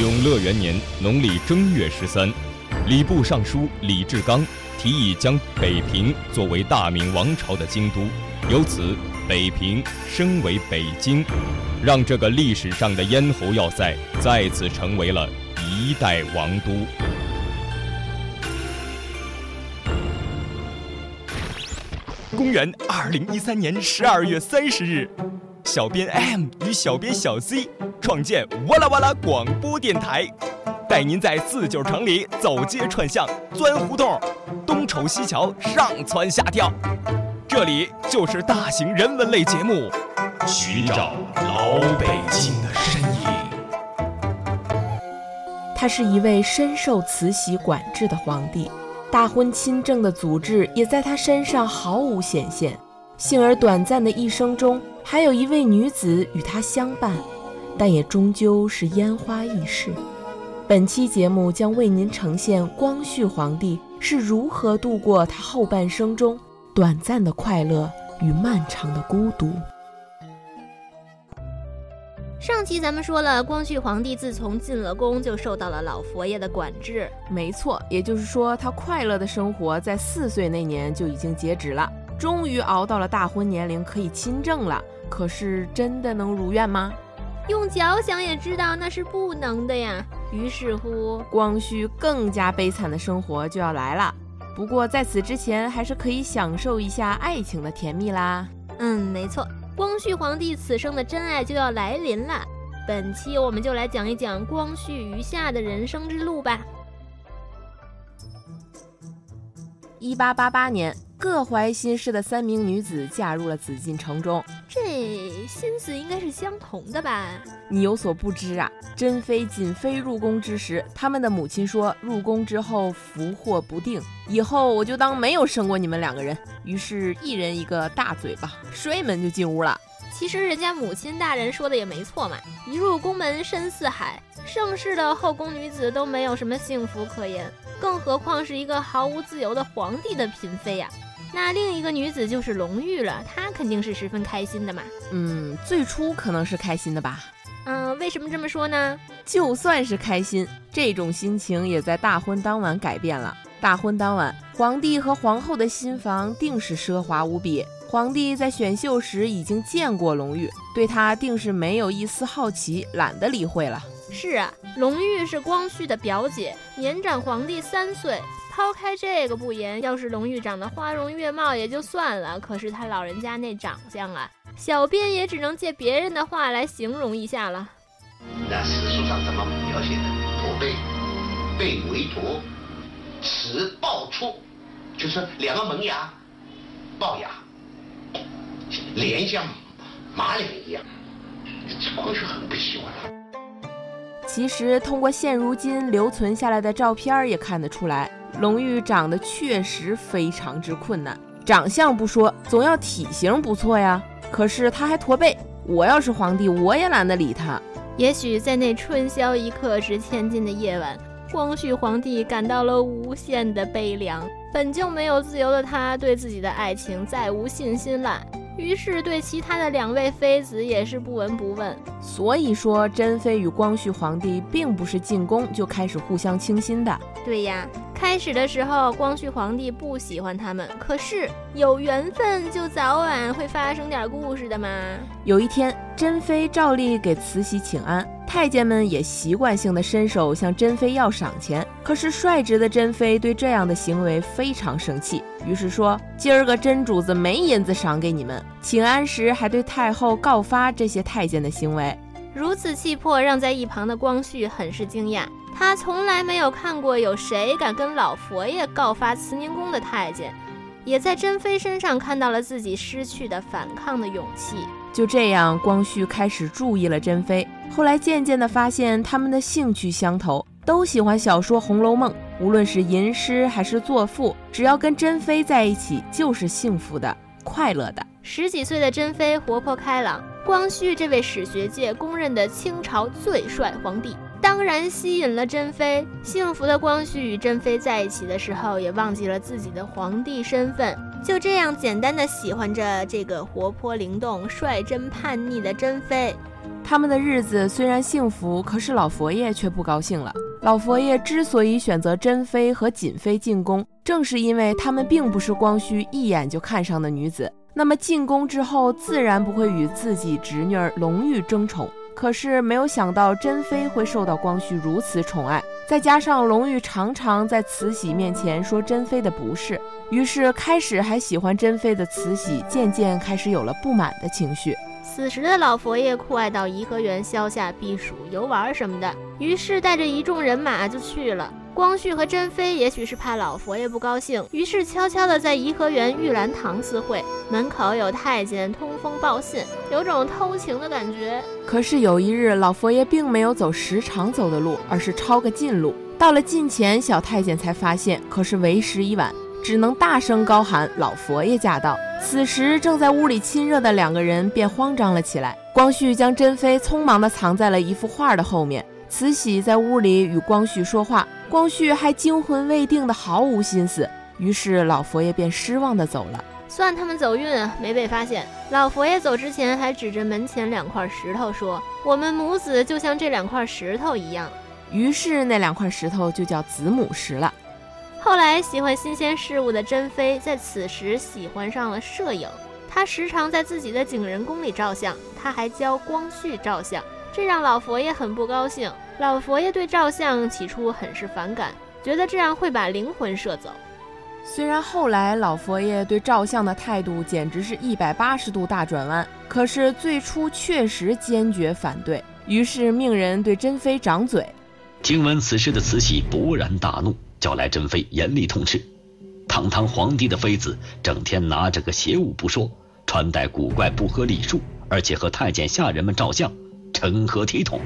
永乐元年农历正月十三，礼部尚书李志刚提议将北平作为大明王朝的京都，由此北平升为北京，让这个历史上的咽喉要塞再次成为了一代王都。公元二零一三年十二月三十日，小编 M 与小编小 Z 创建哇啦哇啦广播电台，带您在四九城里走街串巷、钻胡同，东瞅西瞧、上蹿下跳。这里就是大型人文类节目，寻找老北京的身影。他是一位深受慈禧管制的皇帝。大婚亲政的组织也在他身上毫无显现。幸而短暂的一生中，还有一位女子与他相伴，但也终究是烟花易逝。本期节目将为您呈现光绪皇帝是如何度过他后半生中短暂的快乐与漫长的孤独。上期咱们说了，光绪皇帝自从进了宫，就受到了老佛爷的管制。没错，也就是说，他快乐的生活在四岁那年就已经截止了。终于熬到了大婚年龄，可以亲政了。可是，真的能如愿吗？用脚想也知道那是不能的呀。于是乎，光绪更加悲惨的生活就要来了。不过，在此之前，还是可以享受一下爱情的甜蜜啦。嗯，没错。光绪皇帝此生的真爱就要来临了，本期我们就来讲一讲光绪余下的人生之路吧。一八八八年。各怀心事的三名女子嫁入了紫禁城中，这心思应该是相同的吧？你有所不知啊，珍妃、瑾妃入宫之时，他们的母亲说，入宫之后福祸不定，以后我就当没有生过你们两个人。于是，一人一个大嘴巴，摔门就进屋了。其实人家母亲大人说的也没错嘛，一入宫门深似海，盛世的后宫女子都没有什么幸福可言，更何况是一个毫无自由的皇帝的嫔妃呀。那另一个女子就是隆裕了，她肯定是十分开心的嘛。嗯，最初可能是开心的吧。嗯，为什么这么说呢？就算是开心，这种心情也在大婚当晚改变了。大婚当晚，皇帝和皇后的新房定是奢华无比。皇帝在选秀时已经见过隆裕，对她定是没有一丝好奇，懒得理会了。是啊，隆裕是光绪的表姐，年长皇帝三岁。抛开这个不言，要是龙玉长得花容月貌也就算了，可是他老人家那长相啊，小编也只能借别人的话来形容一下了。那史书上怎么描写的？驼背，背为驼，齿暴出，就是两个门牙龅牙，脸像马脸一样，这光绪很不喜欢。其实通过现如今留存下来的照片也看得出来。隆裕长得确实非常之困难，长相不说，总要体型不错呀。可是他还驼背，我要是皇帝，我也懒得理他。也许在那春宵一刻值千金的夜晚，光绪皇帝感到了无限的悲凉。本就没有自由的他，对自己的爱情再无信心了。于是对其他的两位妃子也是不闻不问。所以说，珍妃与光绪皇帝并不是进宫就开始互相倾心的。对呀。开始的时候，光绪皇帝不喜欢他们，可是有缘分就早晚会发生点故事的嘛。有一天，珍妃照例给慈禧请安，太监们也习惯性的伸手向珍妃要赏钱。可是率直的珍妃对这样的行为非常生气，于是说：“今儿个真主子没银子赏给你们。”请安时还对太后告发这些太监的行为。如此气魄，让在一旁的光绪很是惊讶。他从来没有看过有谁敢跟老佛爷告发慈宁宫的太监，也在珍妃身上看到了自己失去的反抗的勇气。就这样，光绪开始注意了珍妃。后来渐渐地发现他们的兴趣相投，都喜欢小说《红楼梦》，无论是吟诗还是作赋，只要跟珍妃在一起就是幸福的、快乐的。十几岁的珍妃活泼开朗，光绪这位史学界公认的清朝最帅皇帝。当然吸引了珍妃。幸福的光绪与珍妃在一起的时候，也忘记了自己的皇帝身份，就这样简单的喜欢着这个活泼灵动、率真叛逆的珍妃。他们的日子虽然幸福，可是老佛爷却不高兴了。老佛爷之所以选择珍妃和瑾妃进宫，正是因为他们并不是光绪一眼就看上的女子。那么进宫之后，自然不会与自己侄女儿隆裕争宠。可是没有想到珍妃会受到光绪如此宠爱，再加上隆裕常常在慈禧面前说珍妃的不是，于是开始还喜欢珍妃的慈禧，渐渐开始有了不满的情绪。此时的老佛爷酷爱到颐和园消夏避暑、游玩什么的，于是带着一众人马就去了。光绪和珍妃也许是怕老佛爷不高兴，于是悄悄地在颐和园玉兰堂私会，门口有太监通风报信，有种偷情的感觉。可是有一日，老佛爷并没有走时常走的路，而是抄个近路。到了近前，小太监才发现，可是为时已晚。只能大声高喊：“老佛爷驾到！”此时正在屋里亲热的两个人便慌张了起来。光绪将珍妃匆忙地藏在了一幅画的后面。慈禧在屋里与光绪说话，光绪还惊魂未定的毫无心思。于是老佛爷便失望地走了。算他们走运啊，没被发现。老佛爷走之前还指着门前两块石头说：“我们母子就像这两块石头一样。”于是那两块石头就叫子母石了。后来，喜欢新鲜事物的珍妃在此时喜欢上了摄影。她时常在自己的景仁宫里照相，她还教光绪照相，这让老佛爷很不高兴。老佛爷对照相起初很是反感，觉得这样会把灵魂摄走。虽然后来老佛爷对照相的态度简直是一百八十度大转弯，可是最初确实坚决反对，于是命人对珍妃掌嘴。听闻此事的慈禧勃然大怒。叫来珍妃严厉痛斥，堂堂皇帝的妃子整天拿着个邪物不说，穿戴古怪不合礼数，而且和太监下人们照相，成何体统？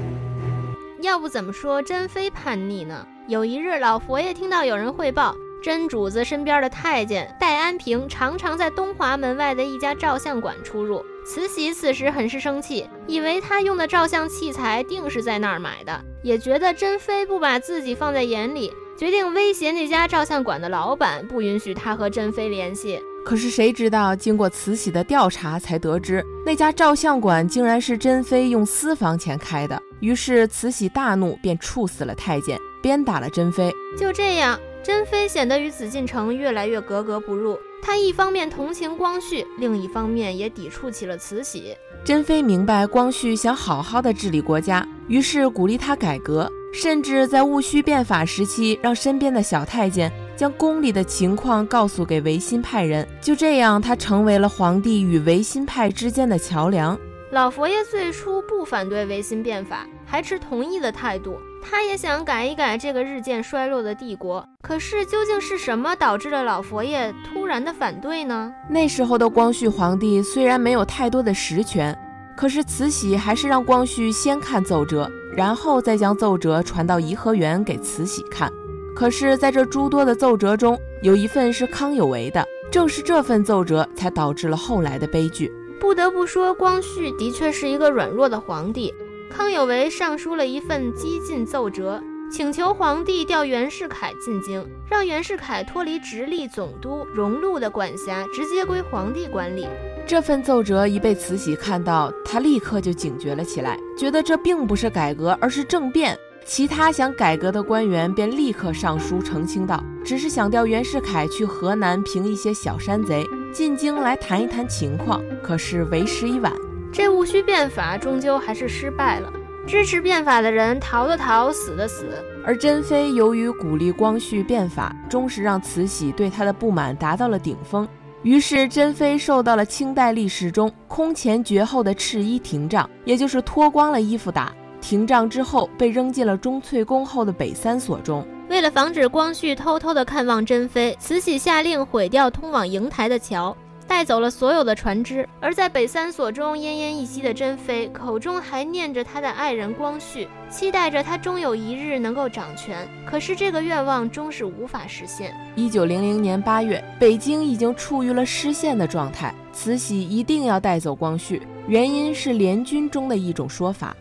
要不怎么说珍妃叛逆呢？有一日，老佛爷听到有人汇报，真主子身边的太监戴安平常常在东华门外的一家照相馆出入。慈禧此时很是生气，以为他用的照相器材定是在那儿买的，也觉得珍妃不把自己放在眼里。决定威胁那家照相馆的老板，不允许他和珍妃联系。可是谁知道，经过慈禧的调查，才得知那家照相馆竟然是珍妃用私房钱开的。于是慈禧大怒，便处死了太监，鞭打了珍妃。就这样，珍妃显得与紫禁城越来越格格不入。她一方面同情光绪，另一方面也抵触起了慈禧。珍妃明白光绪想好好的治理国家，于是鼓励他改革。甚至在戊戌变法时期，让身边的小太监将宫里的情况告诉给维新派人。就这样，他成为了皇帝与维新派之间的桥梁。老佛爷最初不反对维新变法，还持同意的态度。他也想改一改这个日渐衰落的帝国。可是，究竟是什么导致了老佛爷突然的反对呢？那时候的光绪皇帝虽然没有太多的实权，可是慈禧还是让光绪先看奏折。然后再将奏折传到颐和园给慈禧看，可是，在这诸多的奏折中，有一份是康有为的，正是这份奏折才导致了后来的悲剧。不得不说，光绪的确是一个软弱的皇帝。康有为上书了一份激进奏折，请求皇帝调袁世凯进京，让袁世凯脱离直隶总督荣禄的管辖，直接归皇帝管理。这份奏折一被慈禧看到，她立刻就警觉了起来，觉得这并不是改革，而是政变。其他想改革的官员便立刻上书澄清道：“只是想调袁世凯去河南平一些小山贼，进京来谈一谈情况。”可是为时已晚，这戊戌变法终究还是失败了。支持变法的人逃的逃，死的死。而珍妃由于鼓励光绪变法，终是让慈禧对她的不满达到了顶峰。于是，珍妃受到了清代历史中空前绝后的赤衣廷杖，也就是脱光了衣服打。廷杖之后，被扔进了钟粹宫后的北三所中。为了防止光绪偷偷的看望珍妃，慈禧下令毁掉通往瀛台的桥。带走了所有的船只，而在北三所中奄奄一息的珍妃，口中还念着她的爱人光绪，期待着他终有一日能够掌权。可是这个愿望终是无法实现。一九零零年八月，北京已经处于了失陷的状态，慈禧一定要带走光绪，原因是联军中的一种说法。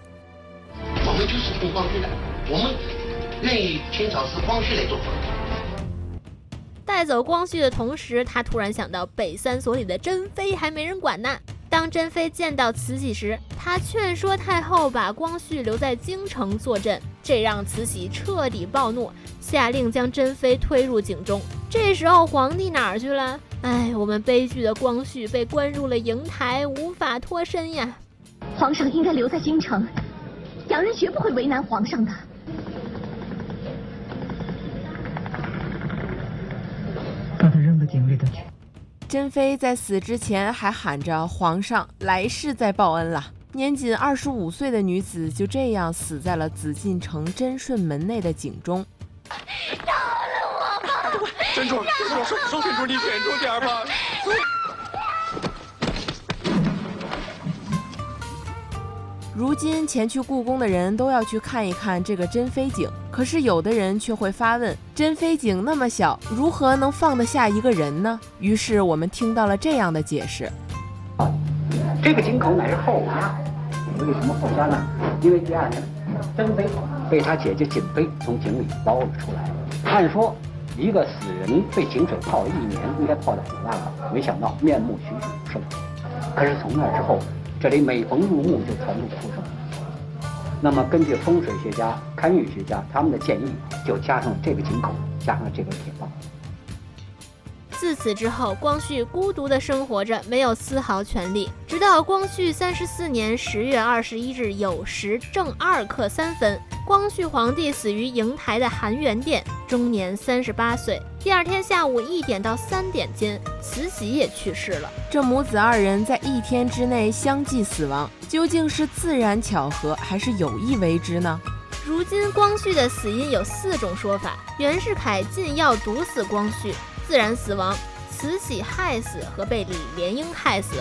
我们就是听光绪的，我们愿意清朝是光绪来做皇帝。带走光绪的同时，他突然想到北三所里的珍妃还没人管呢。当珍妃见到慈禧时，她劝说太后把光绪留在京城坐镇，这让慈禧彻底暴怒，下令将珍妃推入井中。这时候皇帝哪儿去了？哎，我们悲剧的光绪被关入了瀛台，无法脱身呀。皇上应该留在京城，洋人绝不会为难皇上的。扔到井里头去。珍妃在死之前还喊着：“皇上来世再报恩了。”年仅二十五岁的女子就这样死在了紫禁城贞顺门内的井中。饶了我吧！珍珠，珍珠，珍珠，你忍住点吧。如今前去故宫的人都要去看一看这个珍妃井，可是有的人却会发问：珍妃井那么小，如何能放得下一个人呢？于是我们听到了这样的解释：这个井口乃是后家，为什么后家呢？因为第二天，珍妃被他姐姐瑾妃从井里捞了出来。按说一个死人被井水泡了一年，应该泡得腐烂了，没想到面目栩栩如生。可是从那之后。这里每逢入墓就传出哭声，那么根据风水学家、堪舆学家他们的建议，就加上这个井口，加上这个铁棒。自此之后，光绪孤独地生活着，没有丝毫权利。直到光绪三十四年十月二十一日酉时正二刻三分。光绪皇帝死于瀛台的含元殿，终年三十八岁。第二天下午一点到三点间，慈禧也去世了。这母子二人在一天之内相继死亡，究竟是自然巧合，还是有意为之呢？如今光绪的死因有四种说法：袁世凯禁药毒死光绪，自然死亡；慈禧害死和被李莲英害死。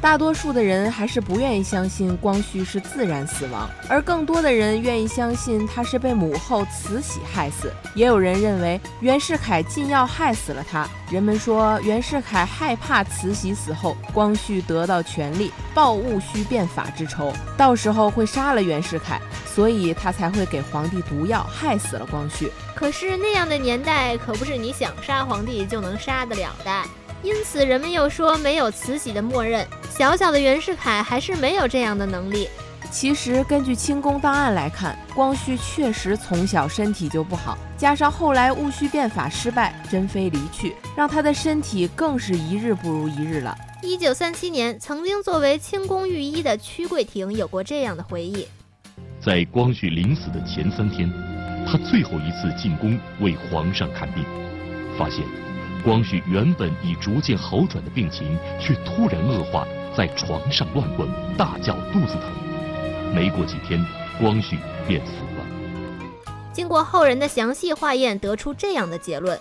大多数的人还是不愿意相信光绪是自然死亡，而更多的人愿意相信他是被母后慈禧害死。也有人认为袁世凯禁药害死了他。人们说袁世凯害怕慈禧死后光绪得到权力，报戊戌变法之仇，到时候会杀了袁世凯，所以他才会给皇帝毒药，害死了光绪。可是那样的年代可不是你想杀皇帝就能杀得了的。因此，人们又说没有慈禧的默认，小小的袁世凯还是没有这样的能力。其实，根据清宫档案来看，光绪确实从小身体就不好，加上后来戊戌变法失败，珍妃离去，让他的身体更是一日不如一日了。一九三七年，曾经作为清宫御医的屈桂亭有过这样的回忆：在光绪临死的前三天，他最后一次进宫为皇上看病，发现。光绪原本已逐渐好转的病情，却突然恶化，在床上乱滚，大叫肚子疼。没过几天，光绪便死了。经过后人的详细化验，得出这样的结论：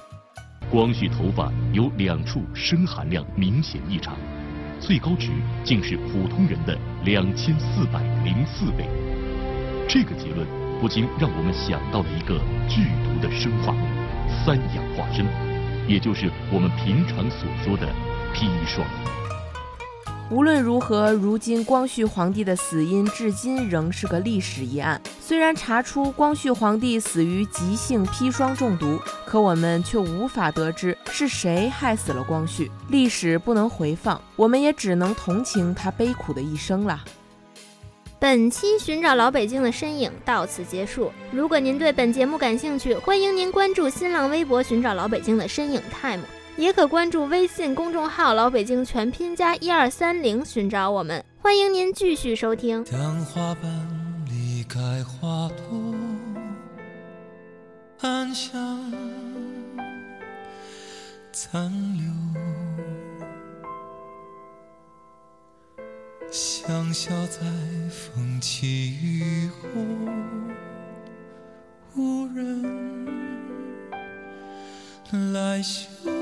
光绪头发有两处砷含量明显异常，最高值竟是普通人的两千四百零四倍。这个结论不禁让我们想到了一个剧毒的生化物——三氧化砷。也就是我们平常所说的砒霜。无论如何，如今光绪皇帝的死因至今仍是个历史疑案。虽然查出光绪皇帝死于急性砒霜中毒，可我们却无法得知是谁害死了光绪。历史不能回放，我们也只能同情他悲苦的一生了。本期寻找老北京的身影到此结束。如果您对本节目感兴趣，欢迎您关注新浪微博“寻找老北京的身影 time”，也可关注微信公众号“老北京全拼加一二三零”寻找我们。欢迎您继续收听。当花瓣离开花朵，暗香残留。香消在风起雨后，无人来嗅。